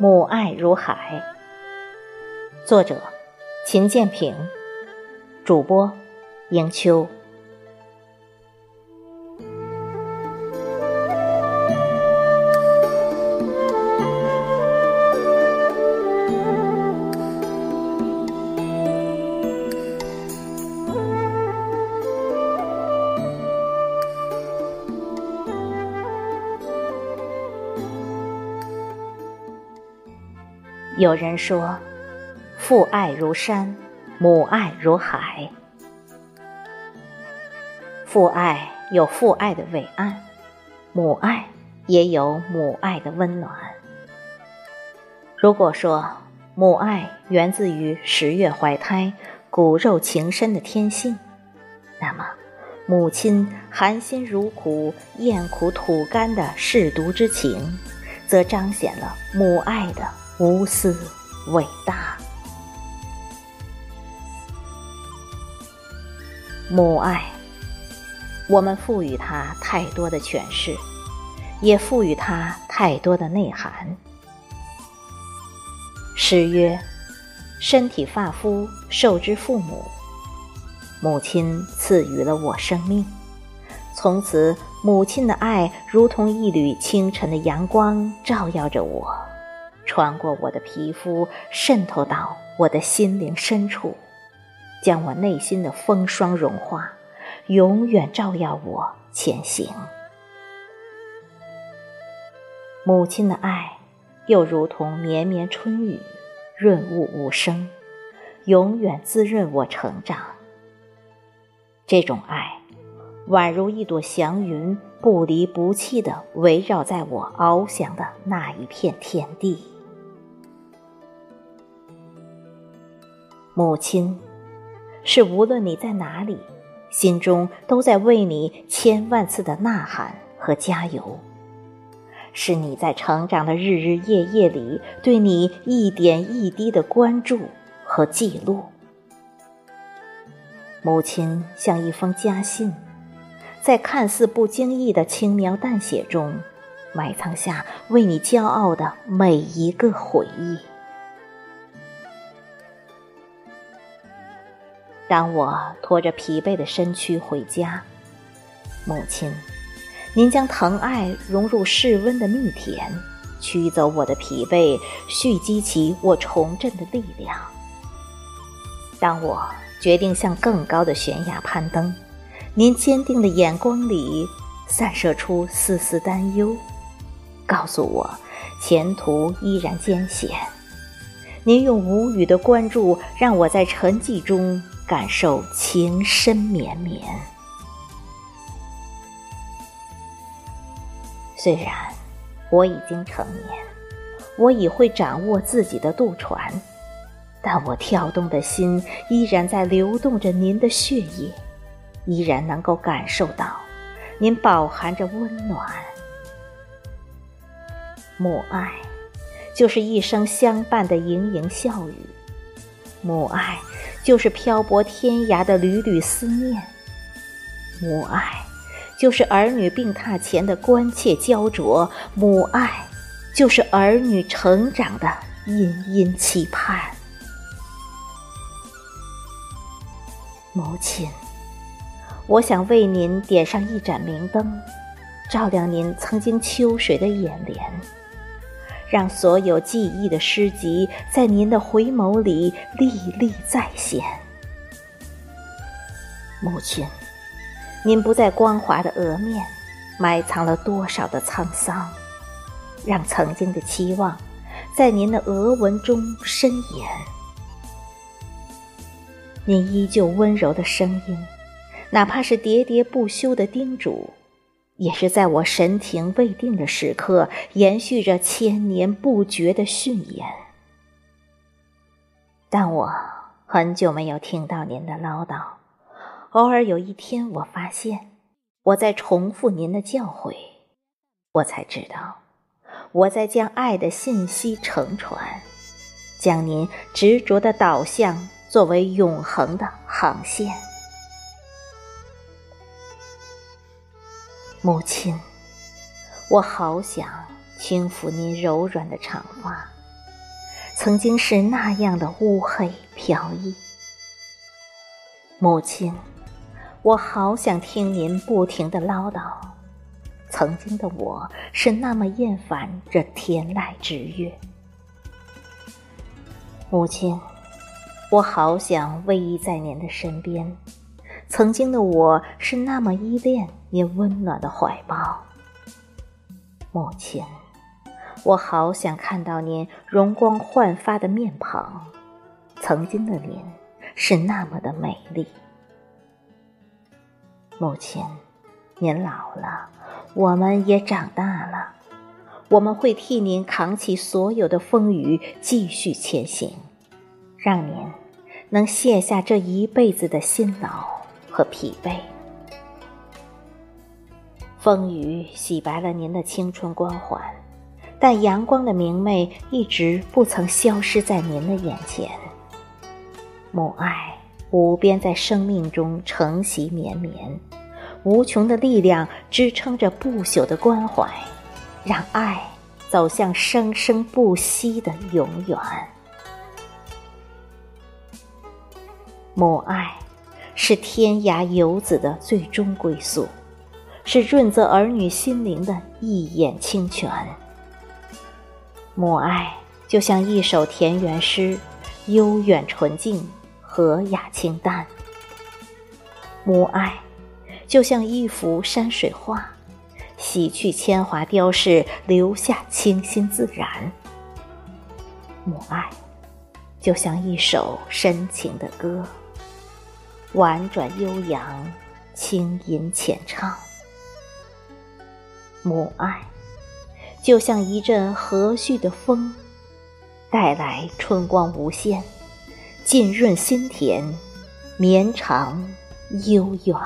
母爱如海。作者：秦建平，主播：迎秋。有人说，父爱如山，母爱如海。父爱有父爱的伟岸，母爱也有母爱的温暖。如果说母爱源自于十月怀胎、骨肉情深的天性，那么母亲含辛茹苦、咽苦吐甘的舐犊之情，则彰显了母爱的。无私伟大，母爱，我们赋予它太多的诠释，也赋予它太多的内涵。诗曰：“身体发肤受之父母，母亲赐予了我生命，从此母亲的爱如同一缕清晨的阳光，照耀着我。”穿过我的皮肤，渗透到我的心灵深处，将我内心的风霜融化，永远照耀我前行。母亲的爱，又如同绵绵春雨，润物无声，永远滋润我成长。这种爱，宛如一朵祥云，不离不弃地围绕在我翱翔的那一片天地。母亲，是无论你在哪里，心中都在为你千万次的呐喊和加油；是你在成长的日日夜夜里，对你一点一滴的关注和记录。母亲像一封家信，在看似不经意的轻描淡写中，埋藏下为你骄傲的每一个回忆。当我拖着疲惫的身躯回家，母亲，您将疼爱融入室温的蜜甜，驱走我的疲惫，蓄积起我重振的力量。当我决定向更高的悬崖攀登，您坚定的眼光里散射出丝丝担忧，告诉我前途依然艰险。您用无语的关注，让我在沉寂中。感受情深绵绵。虽然我已经成年，我已会掌握自己的渡船，但我跳动的心依然在流动着您的血液，依然能够感受到您饱含着温暖。母爱，就是一生相伴的盈盈笑语。母爱。就是漂泊天涯的缕缕思念，母爱；就是儿女病榻前的关切焦灼，母爱；就是儿女成长的殷殷期盼。母亲，我想为您点上一盏明灯，照亮您曾经秋水的眼帘。让所有记忆的诗集在您的回眸里历历再现。母亲，您不再光滑的额面，埋藏了多少的沧桑？让曾经的期望，在您的额纹中深延。您依旧温柔的声音，哪怕是喋喋不休的叮嘱。也是在我神庭未定的时刻，延续着千年不绝的训言。但我很久没有听到您的唠叨，偶尔有一天，我发现我在重复您的教诲，我才知道我在将爱的信息承传，将您执着的导向作为永恒的航线。母亲，我好想轻抚您柔软的长发，曾经是那样的乌黑飘逸。母亲，我好想听您不停的唠叨。曾经的我是那么厌烦这天籁之乐。母亲，我好想偎依在您的身边。曾经的我是那么依恋您温暖的怀抱。母亲，我好想看到您容光焕发的面庞。曾经的您是那么的美丽。母亲，您老了，我们也长大了。我们会替您扛起所有的风雨，继续前行，让您能卸下这一辈子的辛劳和疲惫。风雨洗白了您的青春光环，但阳光的明媚一直不曾消失在您的眼前。母爱无边在生命中承袭绵绵，无穷的力量支撑着不朽的关怀。让爱走向生生不息的永远。母爱是天涯游子的最终归宿，是润泽儿女心灵的一眼清泉。母爱就像一首田园诗，悠远纯净，和雅清淡。母爱就像一幅山水画。洗去铅华雕饰，留下清新自然。母爱，就像一首深情的歌，婉转悠扬，轻吟浅唱。母爱，就像一阵和煦的风，带来春光无限，浸润心田，绵长悠远。